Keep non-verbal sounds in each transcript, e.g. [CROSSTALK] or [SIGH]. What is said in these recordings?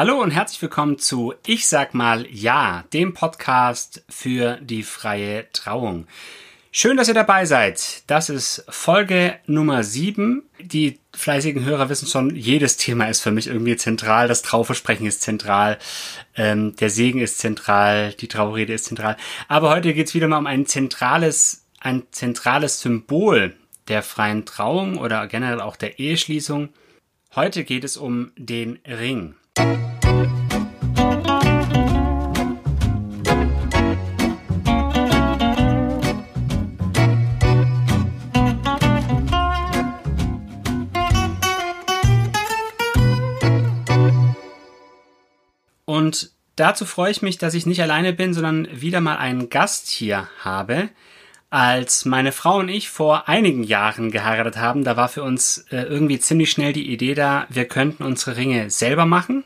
Hallo und herzlich willkommen zu Ich sag mal Ja, dem Podcast für die freie Trauung. Schön, dass ihr dabei seid. Das ist Folge Nummer 7. Die fleißigen Hörer wissen schon, jedes Thema ist für mich irgendwie zentral. Das Trauversprechen ist zentral. Ähm, der Segen ist zentral. Die Traurede ist zentral. Aber heute geht es wieder mal um ein zentrales, ein zentrales Symbol der freien Trauung oder generell auch der Eheschließung. Heute geht es um den Ring. Und dazu freue ich mich, dass ich nicht alleine bin, sondern wieder mal einen Gast hier habe. Als meine Frau und ich vor einigen Jahren geheiratet haben, da war für uns äh, irgendwie ziemlich schnell die Idee da, wir könnten unsere Ringe selber machen.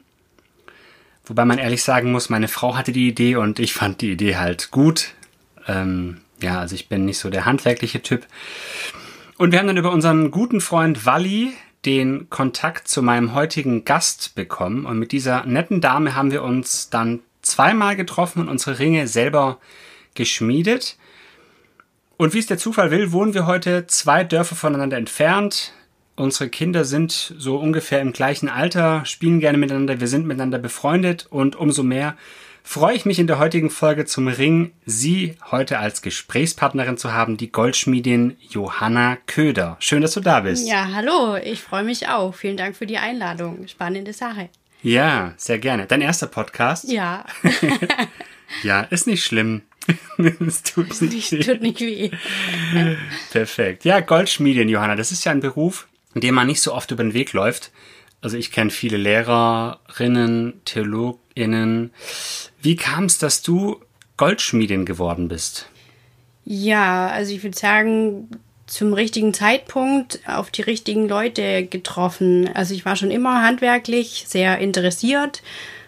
Wobei man ehrlich sagen muss, meine Frau hatte die Idee und ich fand die Idee halt gut. Ähm, ja, also ich bin nicht so der handwerkliche Typ. Und wir haben dann über unseren guten Freund Walli den Kontakt zu meinem heutigen Gast bekommen. Und mit dieser netten Dame haben wir uns dann zweimal getroffen und unsere Ringe selber geschmiedet. Und wie es der Zufall will, wohnen wir heute zwei Dörfer voneinander entfernt. Unsere Kinder sind so ungefähr im gleichen Alter, spielen gerne miteinander, wir sind miteinander befreundet und umso mehr freue ich mich in der heutigen Folge zum Ring, Sie heute als Gesprächspartnerin zu haben, die Goldschmiedin Johanna Köder. Schön, dass du da bist. Ja, hallo, ich freue mich auch. Vielen Dank für die Einladung. Spannende Sache. Ja, sehr gerne. Dein erster Podcast? Ja. [LAUGHS] ja, ist nicht schlimm. [LAUGHS] es tut nicht weh. Tut nicht weh. Perfekt. Ja, Goldschmiedin, Johanna, das ist ja ein Beruf, dem man nicht so oft über den Weg läuft. Also ich kenne viele Lehrerinnen, Theologinnen. Wie kam es, dass du Goldschmiedin geworden bist? Ja, also ich würde sagen, zum richtigen Zeitpunkt auf die richtigen Leute getroffen. Also ich war schon immer handwerklich sehr interessiert,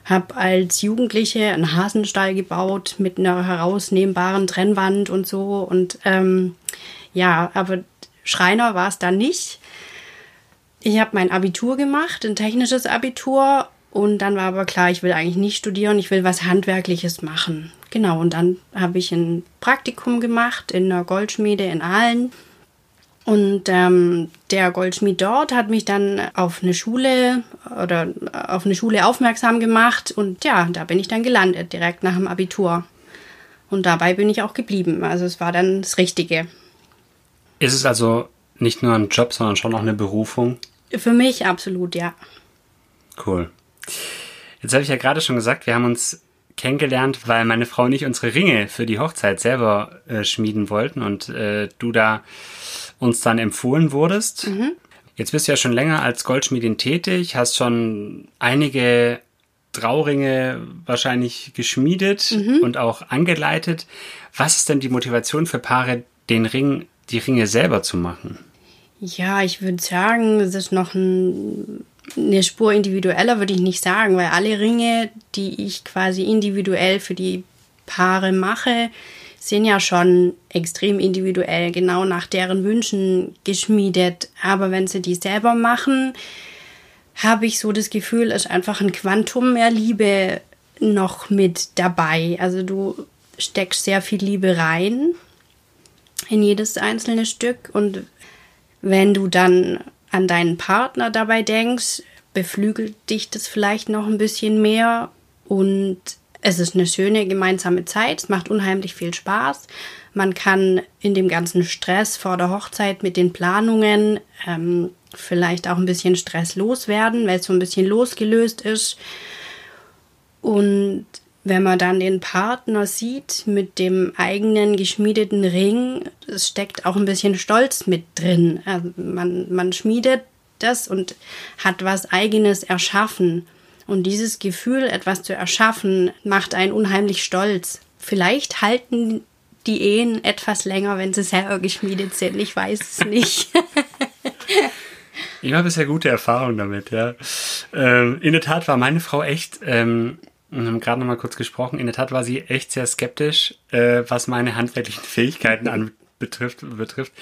habe als Jugendliche einen Hasenstall gebaut mit einer herausnehmbaren Trennwand und so. Und ähm, ja, aber Schreiner war es dann nicht. Ich habe mein Abitur gemacht, ein technisches Abitur. Und dann war aber klar, ich will eigentlich nicht studieren, ich will was Handwerkliches machen. Genau, und dann habe ich ein Praktikum gemacht in einer Goldschmiede in Aalen. Und ähm, der Goldschmied dort hat mich dann auf eine Schule oder auf eine Schule aufmerksam gemacht. Und ja, da bin ich dann gelandet, direkt nach dem Abitur. Und dabei bin ich auch geblieben. Also es war dann das Richtige. Ist es also nicht nur ein Job, sondern schon auch eine Berufung? Für mich absolut, ja. Cool. Jetzt habe ich ja gerade schon gesagt, wir haben uns kennengelernt, weil meine Frau und ich unsere Ringe für die Hochzeit selber äh, schmieden wollten und äh, du da uns dann empfohlen wurdest. Mhm. Jetzt bist du ja schon länger als Goldschmiedin tätig, hast schon einige Trauringe wahrscheinlich geschmiedet mhm. und auch angeleitet. Was ist denn die Motivation für Paare, den Ring, die Ringe selber zu machen? Ja, ich würde sagen, es ist noch ein, eine Spur individueller, würde ich nicht sagen, weil alle Ringe, die ich quasi individuell für die Paare mache, sind ja schon extrem individuell, genau nach deren Wünschen geschmiedet. Aber wenn sie die selber machen, habe ich so das Gefühl, ist einfach ein Quantum mehr Liebe noch mit dabei. Also du steckst sehr viel Liebe rein in jedes einzelne Stück und wenn du dann an deinen Partner dabei denkst, beflügelt dich das vielleicht noch ein bisschen mehr und es ist eine schöne gemeinsame Zeit, es macht unheimlich viel Spaß. Man kann in dem ganzen Stress vor der Hochzeit mit den Planungen ähm, vielleicht auch ein bisschen Stress loswerden, weil es so ein bisschen losgelöst ist. Und wenn man dann den Partner sieht mit dem eigenen geschmiedeten Ring, es steckt auch ein bisschen Stolz mit drin. Also man, man schmiedet das und hat was eigenes erschaffen. Und dieses Gefühl, etwas zu erschaffen, macht einen unheimlich stolz. Vielleicht halten die Ehen etwas länger, wenn sie selber geschmiedet sind. Ich weiß es nicht. [LAUGHS] ich habe bisher gute Erfahrungen damit, ja. Ähm, in der Tat war meine Frau echt ähm, wir haben gerade noch mal kurz gesprochen. In der Tat war sie echt sehr skeptisch, äh, was meine handwerklichen [LAUGHS] Fähigkeiten an betrifft, betrifft,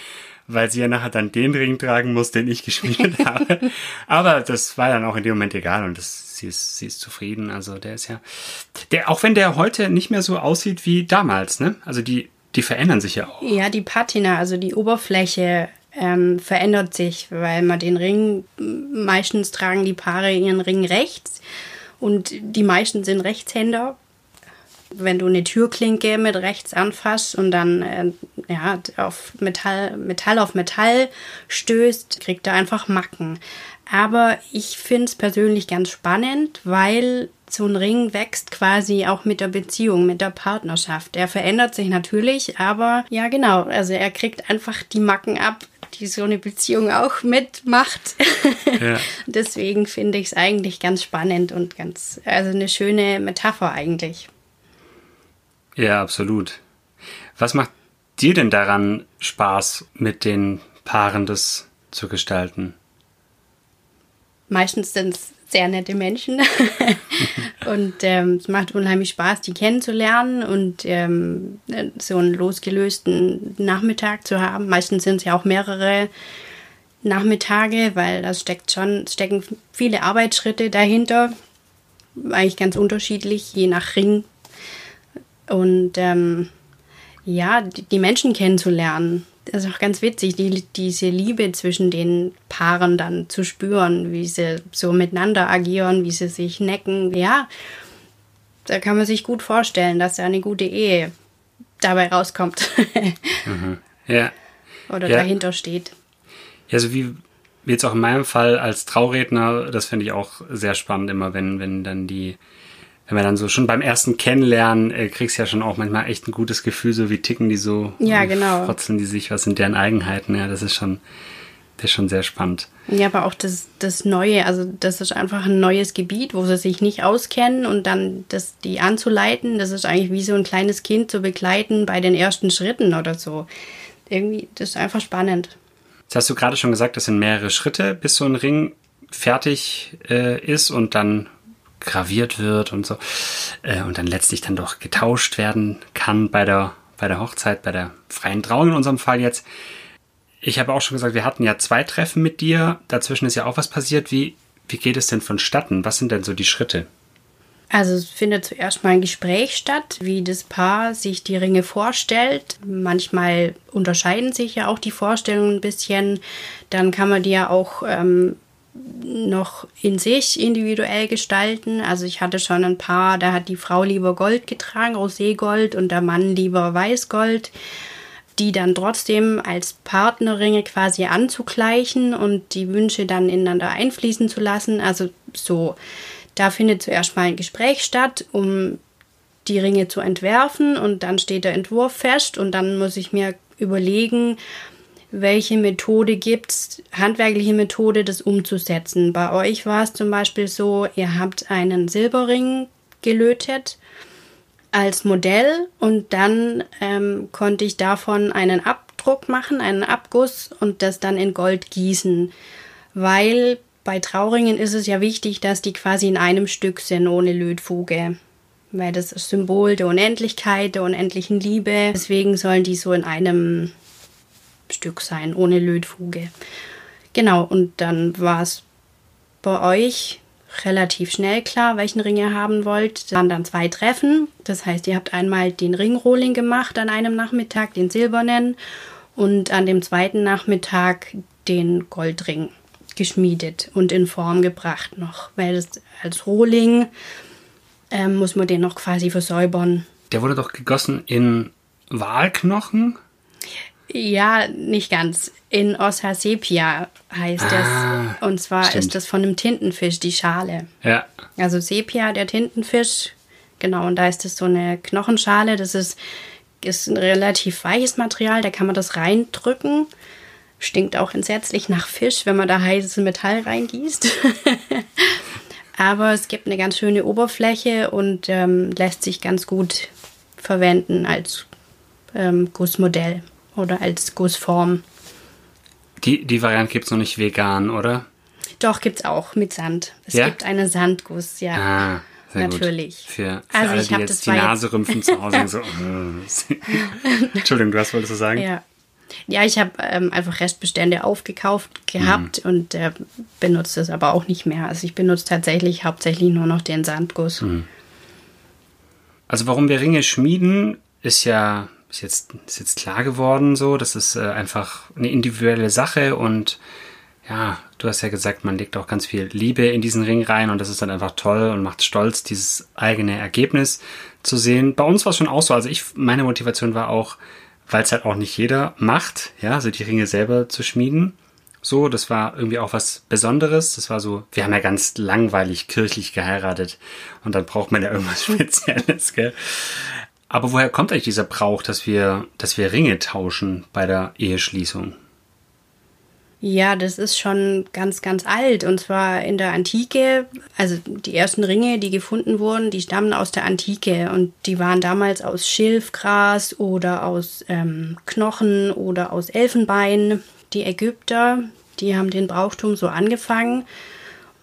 weil sie ja nachher dann den Ring tragen muss, den ich geschmiedet [LAUGHS] habe. Aber das war dann auch in dem Moment egal und das, sie, ist, sie ist zufrieden. Also der ist ja, der, auch wenn der heute nicht mehr so aussieht wie damals, ne? Also die, die verändern sich ja auch. Ja, die Patina, also die Oberfläche ähm, verändert sich, weil man den Ring, meistens tragen die Paare ihren Ring rechts und die meisten sind Rechtshänder. Wenn du eine Türklinke mit rechts anfasst und dann äh, ja, auf Metall, Metall auf Metall stößt, kriegt er einfach Macken. Aber ich finde es persönlich ganz spannend, weil so ein Ring wächst quasi auch mit der Beziehung, mit der Partnerschaft. Er verändert sich natürlich, aber ja genau, also er kriegt einfach die Macken ab, die so eine Beziehung auch mitmacht. [LAUGHS] Ja. Deswegen finde ich es eigentlich ganz spannend und ganz, also eine schöne Metapher eigentlich. Ja, absolut. Was macht dir denn daran Spaß, mit den Paaren das zu gestalten? Meistens sind es sehr nette Menschen. [LAUGHS] und ähm, es macht unheimlich Spaß, die kennenzulernen und ähm, so einen losgelösten Nachmittag zu haben. Meistens sind es ja auch mehrere Nachmittage, weil da steckt schon, stecken viele Arbeitsschritte dahinter. Eigentlich ganz unterschiedlich, je nach Ring. Und ähm, ja, die Menschen kennenzulernen das ist auch ganz witzig, die, diese Liebe zwischen den Paaren dann zu spüren, wie sie so miteinander agieren, wie sie sich necken. Ja, da kann man sich gut vorstellen, dass da eine gute Ehe dabei rauskommt. [LAUGHS] mhm. Ja. Oder ja. dahinter steht. Ja, so wie jetzt auch in meinem Fall als Trauredner, das finde ich auch sehr spannend immer, wenn, wenn dann die wenn man dann so schon beim ersten Kennenlernen äh, kriegst ja schon auch manchmal echt ein gutes Gefühl, so wie ticken die so, ja, genau. frotzeln die sich, was sind deren Eigenheiten, ja, das ist schon, das ist schon sehr spannend. Ja, aber auch das, das Neue, also das ist einfach ein neues Gebiet, wo sie sich nicht auskennen und dann das, die anzuleiten, das ist eigentlich wie so ein kleines Kind zu begleiten bei den ersten Schritten oder so. Irgendwie, das ist einfach spannend. Jetzt hast du gerade schon gesagt, das sind mehrere Schritte, bis so ein Ring fertig äh, ist und dann graviert wird und so. Äh, und dann letztlich dann doch getauscht werden kann bei der, bei der Hochzeit, bei der freien Trauung in unserem Fall jetzt. Ich habe auch schon gesagt, wir hatten ja zwei Treffen mit dir. Dazwischen ist ja auch was passiert. Wie, wie geht es denn vonstatten? Was sind denn so die Schritte? Also es findet zuerst mal ein Gespräch statt, wie das Paar sich die Ringe vorstellt. Manchmal unterscheiden sich ja auch die Vorstellungen ein bisschen. Dann kann man die ja auch ähm, noch in sich individuell gestalten. Also ich hatte schon ein paar, da hat die Frau lieber Gold getragen, Roségold, und der Mann lieber Weißgold, die dann trotzdem als Partnerringe quasi anzugleichen und die Wünsche dann ineinander einfließen zu lassen. Also so, da findet zuerst mal ein Gespräch statt, um die Ringe zu entwerfen und dann steht der Entwurf fest und dann muss ich mir überlegen, welche Methode gibt es, handwerkliche Methode, das umzusetzen. Bei euch war es zum Beispiel so, ihr habt einen Silberring gelötet als Modell und dann ähm, konnte ich davon einen Abdruck machen, einen Abguss und das dann in Gold gießen, weil bei Trauringen ist es ja wichtig, dass die quasi in einem Stück sind, ohne Lötfuge. Weil das Symbol der Unendlichkeit, der unendlichen Liebe. Deswegen sollen die so in einem Stück sein, ohne Lötfuge. Genau, und dann war es bei euch relativ schnell klar, welchen Ring ihr haben wollt. Da waren dann zwei Treffen. Das heißt, ihr habt einmal den Ringrolling gemacht an einem Nachmittag, den silbernen, und an dem zweiten Nachmittag den Goldring geschmiedet und in Form gebracht noch, weil das als Rohling ähm, muss man den noch quasi versäubern. Der wurde doch gegossen in Walknochen? Ja, nicht ganz. In Ossa Sepia heißt ah, es. Und zwar stimmt. ist das von einem Tintenfisch, die Schale. Ja. Also Sepia, der Tintenfisch. Genau, und da ist es so eine Knochenschale. Das ist, ist ein relativ weiches Material, da kann man das reindrücken. Stinkt auch entsetzlich nach Fisch, wenn man da heißes Metall reingießt. [LAUGHS] Aber es gibt eine ganz schöne Oberfläche und ähm, lässt sich ganz gut verwenden als ähm, Gussmodell oder als Gussform. Die, die Variante gibt es noch nicht vegan, oder? Doch, gibt es auch mit Sand. Es ja? gibt eine Sandguss, ja. Ah, Natürlich. Für, für also alle, ich die jetzt die Nase rümpfen zu Hause. so, [LAUGHS] [LAUGHS] Entschuldigung, du hast wolltest du sagen? Ja. Ja, ich habe ähm, einfach Restbestände aufgekauft gehabt mhm. und äh, benutze das aber auch nicht mehr. Also ich benutze tatsächlich hauptsächlich nur noch den Sandguss. Mhm. Also warum wir Ringe schmieden, ist ja ist jetzt, ist jetzt klar geworden so. Das ist äh, einfach eine individuelle Sache und ja, du hast ja gesagt, man legt auch ganz viel Liebe in diesen Ring rein und das ist dann einfach toll und macht stolz, dieses eigene Ergebnis zu sehen. Bei uns war es schon auch so. Also ich, meine Motivation war auch, weil es halt auch nicht jeder macht, ja, also die Ringe selber zu schmieden. So, das war irgendwie auch was Besonderes. Das war so, wir haben ja ganz langweilig kirchlich geheiratet und dann braucht man ja irgendwas [LAUGHS] Spezielles, gell? Aber woher kommt eigentlich dieser Brauch, dass wir, dass wir Ringe tauschen bei der Eheschließung? Ja, das ist schon ganz, ganz alt. Und zwar in der Antike. Also die ersten Ringe, die gefunden wurden, die stammen aus der Antike. Und die waren damals aus Schilfgras oder aus ähm, Knochen oder aus Elfenbein. Die Ägypter, die haben den Brauchtum so angefangen.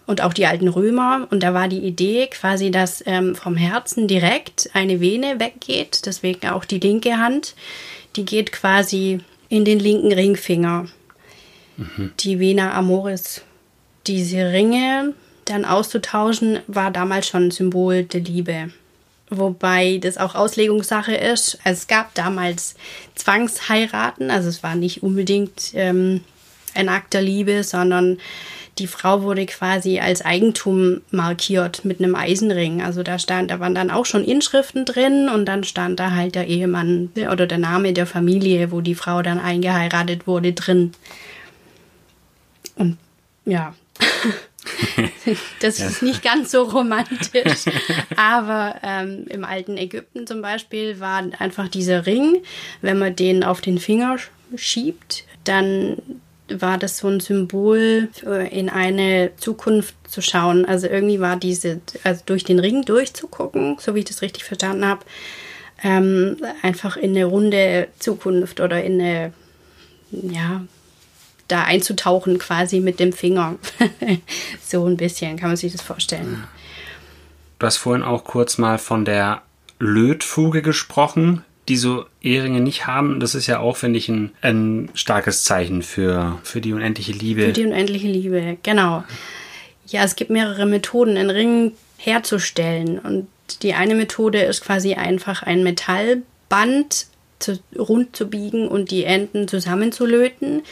Und auch die alten Römer. Und da war die Idee quasi, dass ähm, vom Herzen direkt eine Vene weggeht. Deswegen auch die linke Hand. Die geht quasi in den linken Ringfinger die Vena Amoris. Diese Ringe dann auszutauschen, war damals schon ein Symbol der Liebe. Wobei das auch Auslegungssache ist. Es gab damals Zwangsheiraten, also es war nicht unbedingt ähm, ein Akt der Liebe, sondern die Frau wurde quasi als Eigentum markiert mit einem Eisenring. Also da stand, da waren dann auch schon Inschriften drin und dann stand da halt der Ehemann oder der Name der Familie, wo die Frau dann eingeheiratet wurde, drin. Und ja, [LAUGHS] das ist nicht ganz so romantisch. Aber ähm, im alten Ägypten zum Beispiel war einfach dieser Ring, wenn man den auf den Finger schiebt, dann war das so ein Symbol in eine Zukunft zu schauen. Also irgendwie war diese, also durch den Ring durchzugucken, so wie ich das richtig verstanden habe, ähm, einfach in eine runde Zukunft oder in eine, ja, da einzutauchen quasi mit dem Finger. [LAUGHS] so ein bisschen kann man sich das vorstellen. Du hast vorhin auch kurz mal von der Lötfuge gesprochen, die so Eheringe nicht haben. Das ist ja auch, finde ich, ein, ein starkes Zeichen für, für die unendliche Liebe. Für die unendliche Liebe, genau. Ja, es gibt mehrere Methoden, einen Ring herzustellen. Und die eine Methode ist quasi einfach ein Metallband zu, rund zu biegen und die Enden zusammenzulöten.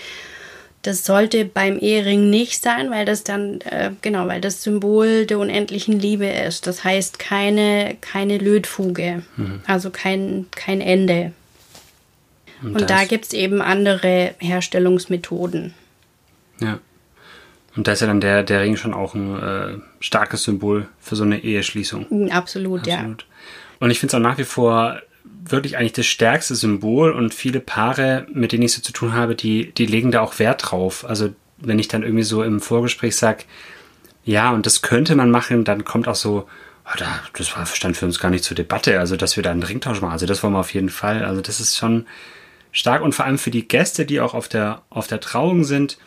Das sollte beim Ehering nicht sein, weil das dann, äh, genau, weil das Symbol der unendlichen Liebe ist. Das heißt keine, keine Lötfuge, mhm. also kein, kein Ende. Und, Und da gibt es eben andere Herstellungsmethoden. Ja. Und da ist ja dann der, der Ring schon auch ein äh, starkes Symbol für so eine Eheschließung. Absolut, Absolut. ja. Und ich finde es auch nach wie vor wirklich eigentlich das stärkste Symbol und viele Paare, mit denen ich so zu tun habe, die, die legen da auch Wert drauf. Also wenn ich dann irgendwie so im Vorgespräch sage, ja, und das könnte man machen, dann kommt auch so, oh, da, das war, stand für uns gar nicht zur Debatte, also dass wir da einen Ringtausch machen. Also das wollen wir auf jeden Fall. Also das ist schon stark und vor allem für die Gäste, die auch auf der, auf der Trauung sind,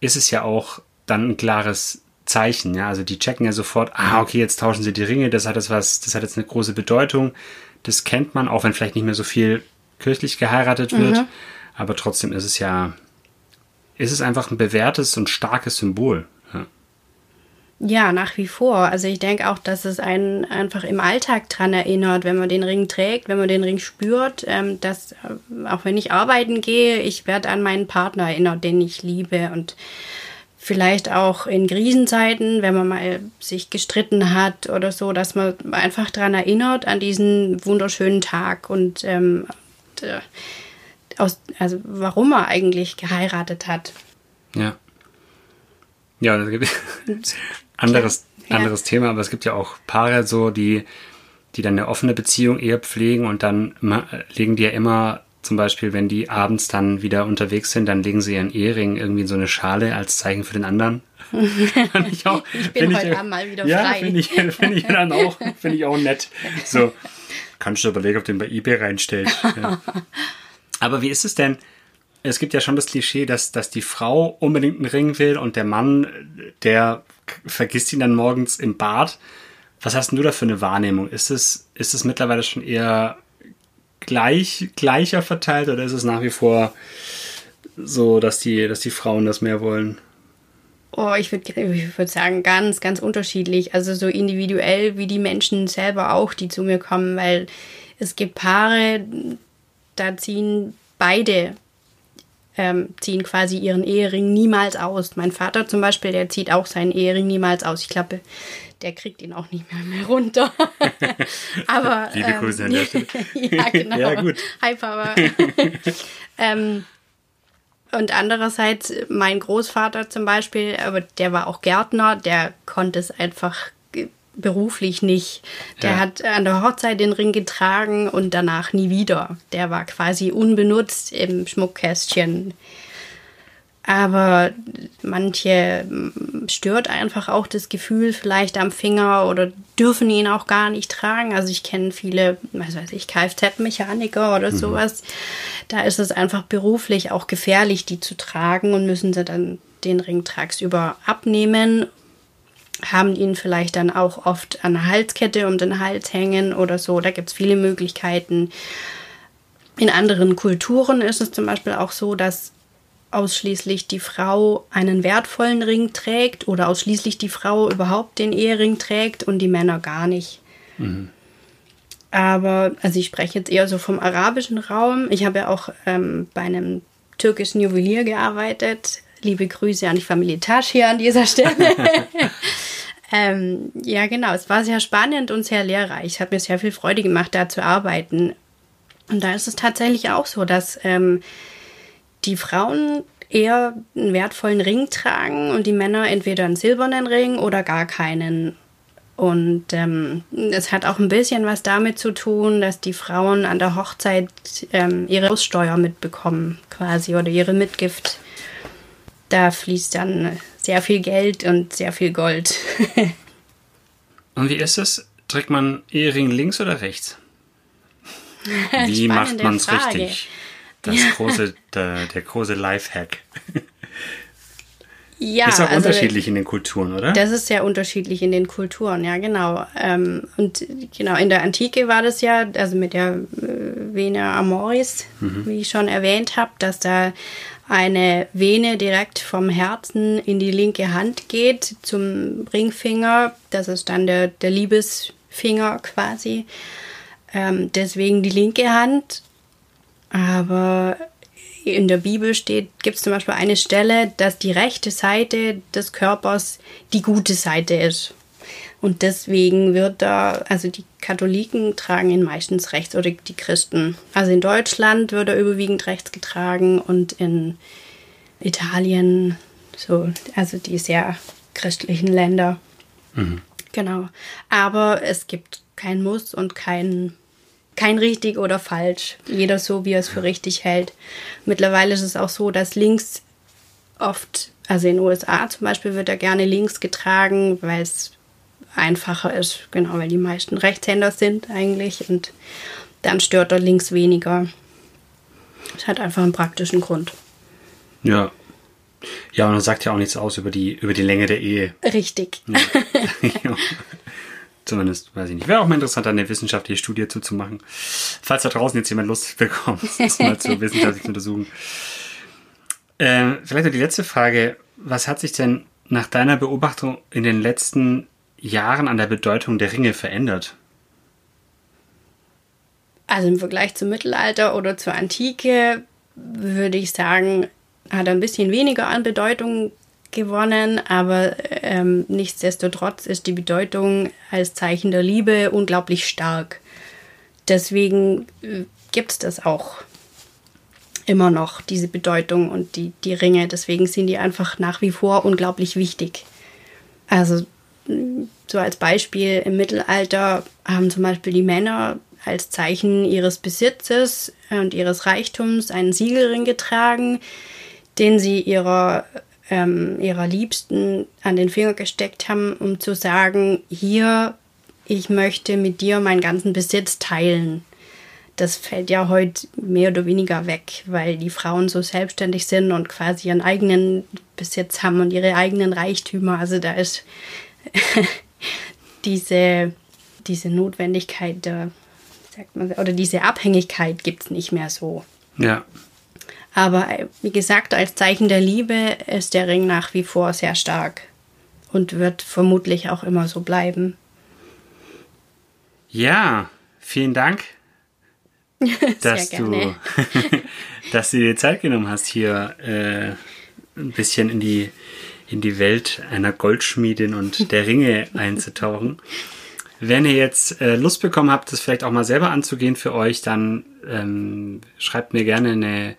ist es ja auch dann ein klares Zeichen. Ja, also die checken ja sofort, ah, okay, jetzt tauschen sie die Ringe, das hat jetzt was, das hat jetzt eine große Bedeutung. Das kennt man, auch wenn vielleicht nicht mehr so viel kirchlich geheiratet wird. Mhm. Aber trotzdem ist es ja, ist es einfach ein bewährtes und starkes Symbol. Ja. Ja, nach wie vor. Also ich denke auch, dass es einen einfach im Alltag dran erinnert, wenn man den Ring trägt, wenn man den Ring spürt, ähm, dass äh, auch wenn ich arbeiten gehe, ich werde an meinen Partner erinnert, den ich liebe und vielleicht auch in Krisenzeiten, wenn man mal sich gestritten hat oder so, dass man einfach daran erinnert, an diesen wunderschönen Tag und ähm, äh, aus, also warum er eigentlich geheiratet hat. Ja. Ja, das gibt [LAUGHS] anderes, ja. anderes Thema, aber es gibt ja auch Paare so, die, die dann eine offene Beziehung eher pflegen und dann legen die ja immer zum Beispiel, wenn die abends dann wieder unterwegs sind, dann legen sie ihren Ehering irgendwie in so eine Schale als Zeichen für den anderen. [LAUGHS] ich, auch, ich bin heute ich, Abend mal wieder ja, frei. Finde ich, find ich dann auch, finde ich auch nett. So, kannst du überlegen, ob du den bei eBay reinstellst. Ja. [LAUGHS] Aber wie ist es denn? Es gibt ja schon das Klischee, dass, dass die Frau unbedingt einen Ring will und der Mann, der vergisst ihn dann morgens im Bad. Was hast denn du da für eine Wahrnehmung? Ist es, ist es mittlerweile schon eher gleich, gleicher verteilt oder ist es nach wie vor so, dass die, dass die Frauen das mehr wollen? Oh, ich würde ich würd sagen, ganz, ganz unterschiedlich. Also so individuell wie die Menschen selber auch, die zu mir kommen, weil es gibt Paare, da ziehen beide, ähm, ziehen quasi ihren Ehering niemals aus. Mein Vater zum Beispiel, der zieht auch seinen Ehering niemals aus. Ich glaube, der kriegt ihn auch nicht mehr, mehr runter. [LAUGHS] Aber. Liebe ähm, Grüße an der [LAUGHS] Stelle. ja, genau. Ja, gut. Hi, Papa. [LAUGHS] ähm, und andererseits mein Großvater zum Beispiel, aber der war auch Gärtner, der konnte es einfach beruflich nicht. Der ja. hat an der Hochzeit den Ring getragen und danach nie wieder. Der war quasi unbenutzt im Schmuckkästchen. Aber manche mm, stört einfach auch das Gefühl vielleicht am Finger oder dürfen ihn auch gar nicht tragen. Also ich kenne viele, was weiß ich, Kfz-Mechaniker oder mhm. sowas. Da ist es einfach beruflich auch gefährlich, die zu tragen und müssen sie dann den Ring tagsüber abnehmen haben ihn vielleicht dann auch oft an der Halskette um den Hals hängen oder so. Da gibt es viele Möglichkeiten. In anderen Kulturen ist es zum Beispiel auch so, dass ausschließlich die Frau einen wertvollen Ring trägt oder ausschließlich die Frau überhaupt den Ehering trägt und die Männer gar nicht. Mhm. Aber, also ich spreche jetzt eher so vom arabischen Raum. Ich habe ja auch ähm, bei einem türkischen Juwelier gearbeitet. Liebe Grüße an die Familie Tasch hier an dieser Stelle. [LAUGHS] ähm, ja, genau. Es war sehr spannend und sehr lehrreich. Es hat mir sehr viel Freude gemacht, da zu arbeiten. Und da ist es tatsächlich auch so, dass ähm, die Frauen eher einen wertvollen Ring tragen und die Männer entweder einen silbernen Ring oder gar keinen. Und ähm, es hat auch ein bisschen was damit zu tun, dass die Frauen an der Hochzeit ähm, ihre Aussteuer mitbekommen, quasi, oder ihre Mitgift. Da fließt dann sehr viel Geld und sehr viel Gold. [LAUGHS] und wie ist es? Trägt man Ehering links oder rechts? [LAUGHS] Wie macht man es richtig? Das ja. große, [LAUGHS] der, der große Lifehack. Ja, ist auch also unterschiedlich in den Kulturen, oder? Das ist sehr unterschiedlich in den Kulturen, ja, genau. Ähm, und genau, in der Antike war das ja, also mit der äh, Vene Amoris, mhm. wie ich schon erwähnt habe, dass da eine Vene direkt vom Herzen in die linke Hand geht zum Ringfinger. Das ist dann der, der Liebesfinger quasi. Ähm, deswegen die linke Hand aber in der Bibel steht, gibt es zum Beispiel eine Stelle, dass die rechte Seite des Körpers die gute Seite ist. Und deswegen wird da, also die Katholiken tragen ihn meistens rechts oder die Christen. Also in Deutschland wird er überwiegend rechts getragen und in Italien, so, also die sehr christlichen Länder. Mhm. Genau. Aber es gibt kein Muss und kein kein richtig oder falsch. Jeder so, wie er es für richtig hält. Mittlerweile ist es auch so, dass links oft, also in den USA zum Beispiel, wird er gerne links getragen, weil es einfacher ist. Genau, weil die meisten Rechtshänder sind eigentlich und dann stört er links weniger. Das hat einfach einen praktischen Grund. Ja. Ja, und das sagt ja auch nichts aus über die, über die Länge der Ehe. Richtig. Ja. [LAUGHS] Zumindest, weiß ich nicht. Wäre auch mal interessant, eine wissenschaftliche Studie zuzumachen. Falls da draußen jetzt jemand Lust bekommt, [LAUGHS] das mal zu wissenschaftlich zu untersuchen. Äh, vielleicht noch die letzte Frage. Was hat sich denn nach deiner Beobachtung in den letzten Jahren an der Bedeutung der Ringe verändert? Also im Vergleich zum Mittelalter oder zur Antike würde ich sagen, hat er ein bisschen weniger an Bedeutung gewonnen, aber ähm, nichtsdestotrotz ist die Bedeutung als Zeichen der Liebe unglaublich stark. Deswegen äh, gibt es das auch immer noch, diese Bedeutung und die, die Ringe. Deswegen sind die einfach nach wie vor unglaublich wichtig. Also so als Beispiel im Mittelalter haben zum Beispiel die Männer als Zeichen ihres Besitzes und ihres Reichtums einen Siegelring getragen, den sie ihrer ähm, ihrer Liebsten an den Finger gesteckt haben, um zu sagen, hier, ich möchte mit dir meinen ganzen Besitz teilen. Das fällt ja heute mehr oder weniger weg, weil die Frauen so selbstständig sind und quasi ihren eigenen Besitz haben und ihre eigenen Reichtümer. Also da ist [LAUGHS] diese, diese Notwendigkeit, der, sagt man, oder diese Abhängigkeit gibt es nicht mehr so. Ja. Aber äh, wie gesagt, als Zeichen der Liebe ist der Ring nach wie vor sehr stark und wird vermutlich auch immer so bleiben. Ja, vielen Dank, [LAUGHS] dass du, [LAUGHS] dass du dir Zeit genommen hast, hier äh, ein bisschen in die, in die Welt einer Goldschmiedin und der Ringe [LAUGHS] einzutauchen. Wenn ihr jetzt äh, Lust bekommen habt, das vielleicht auch mal selber anzugehen für euch, dann ähm, schreibt mir gerne eine,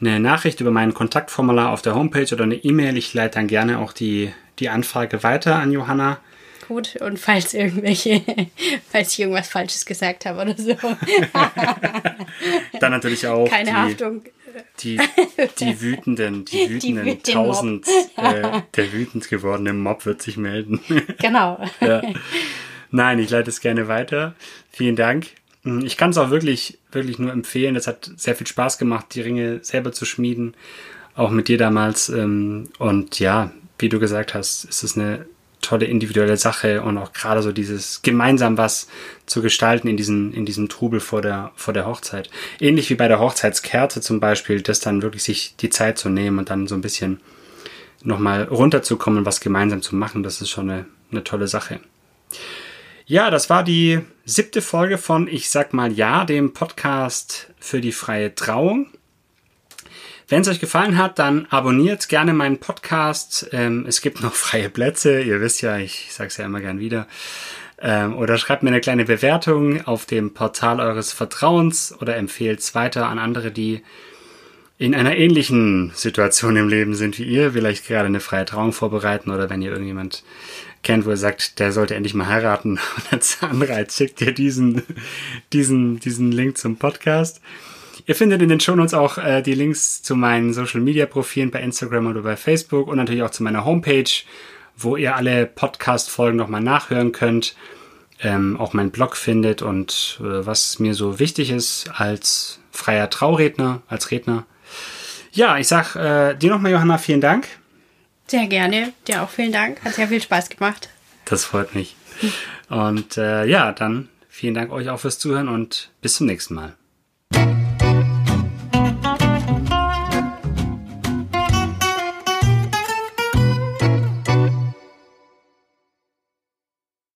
eine Nachricht über mein Kontaktformular auf der Homepage oder eine E-Mail. Ich leite dann gerne auch die, die Anfrage weiter an Johanna. Gut, und falls irgendwelche, [LAUGHS] falls ich irgendwas Falsches gesagt habe oder so. [LAUGHS] dann natürlich auch. Keine Haftung. [LAUGHS] Die, die wütenden, die wütenden die tausend, [LAUGHS] äh, der wütend gewordene Mob wird sich melden. [LAUGHS] Genau. ja. Nein, ich leite es gerne weiter. Vielen Dank. Hm, ich kann es auch wirklich, wirklich nur empfehlen. Es hat sehr viel Spaß gemacht, die Ringe selber zu schmieden. Auch mit dir damals. Ähm, und ja, wie du gesagt hast, ist es eine tolle individuelle Sache und auch gerade so dieses gemeinsam was zu gestalten in diesem, in diesem Trubel vor der, vor der Hochzeit. Ähnlich wie bei der Hochzeitskerze zum Beispiel, das dann wirklich sich die Zeit zu nehmen und dann so ein bisschen nochmal runterzukommen was gemeinsam zu machen, das ist schon eine, eine tolle Sache. Ja, das war die siebte Folge von Ich sag mal Ja, dem Podcast für die freie Trauung. Wenn es euch gefallen hat, dann abonniert gerne meinen Podcast. Ähm, es gibt noch freie Plätze. Ihr wisst ja, ich sage es ja immer gern wieder. Ähm, oder schreibt mir eine kleine Bewertung auf dem Portal eures Vertrauens oder empfehlt es weiter an andere, die in einer ähnlichen Situation im Leben sind wie ihr, vielleicht gerade eine freie Trauung vorbereiten oder wenn ihr irgendjemand kennt, wo er sagt, der sollte endlich mal heiraten [LAUGHS] und als Anreiz schickt ihr diesen, diesen, diesen Link zum Podcast. Ihr findet in den Shownotes auch äh, die Links zu meinen Social Media Profilen bei Instagram oder bei Facebook und natürlich auch zu meiner Homepage, wo ihr alle Podcast-Folgen nochmal nachhören könnt, ähm, auch meinen Blog findet und äh, was mir so wichtig ist als freier Trauredner, als Redner. Ja, ich sag äh, dir nochmal, Johanna, vielen Dank. Sehr gerne. Dir auch vielen Dank. Hat sehr viel Spaß gemacht. Das freut mich. Und äh, ja, dann vielen Dank euch auch fürs Zuhören und bis zum nächsten Mal.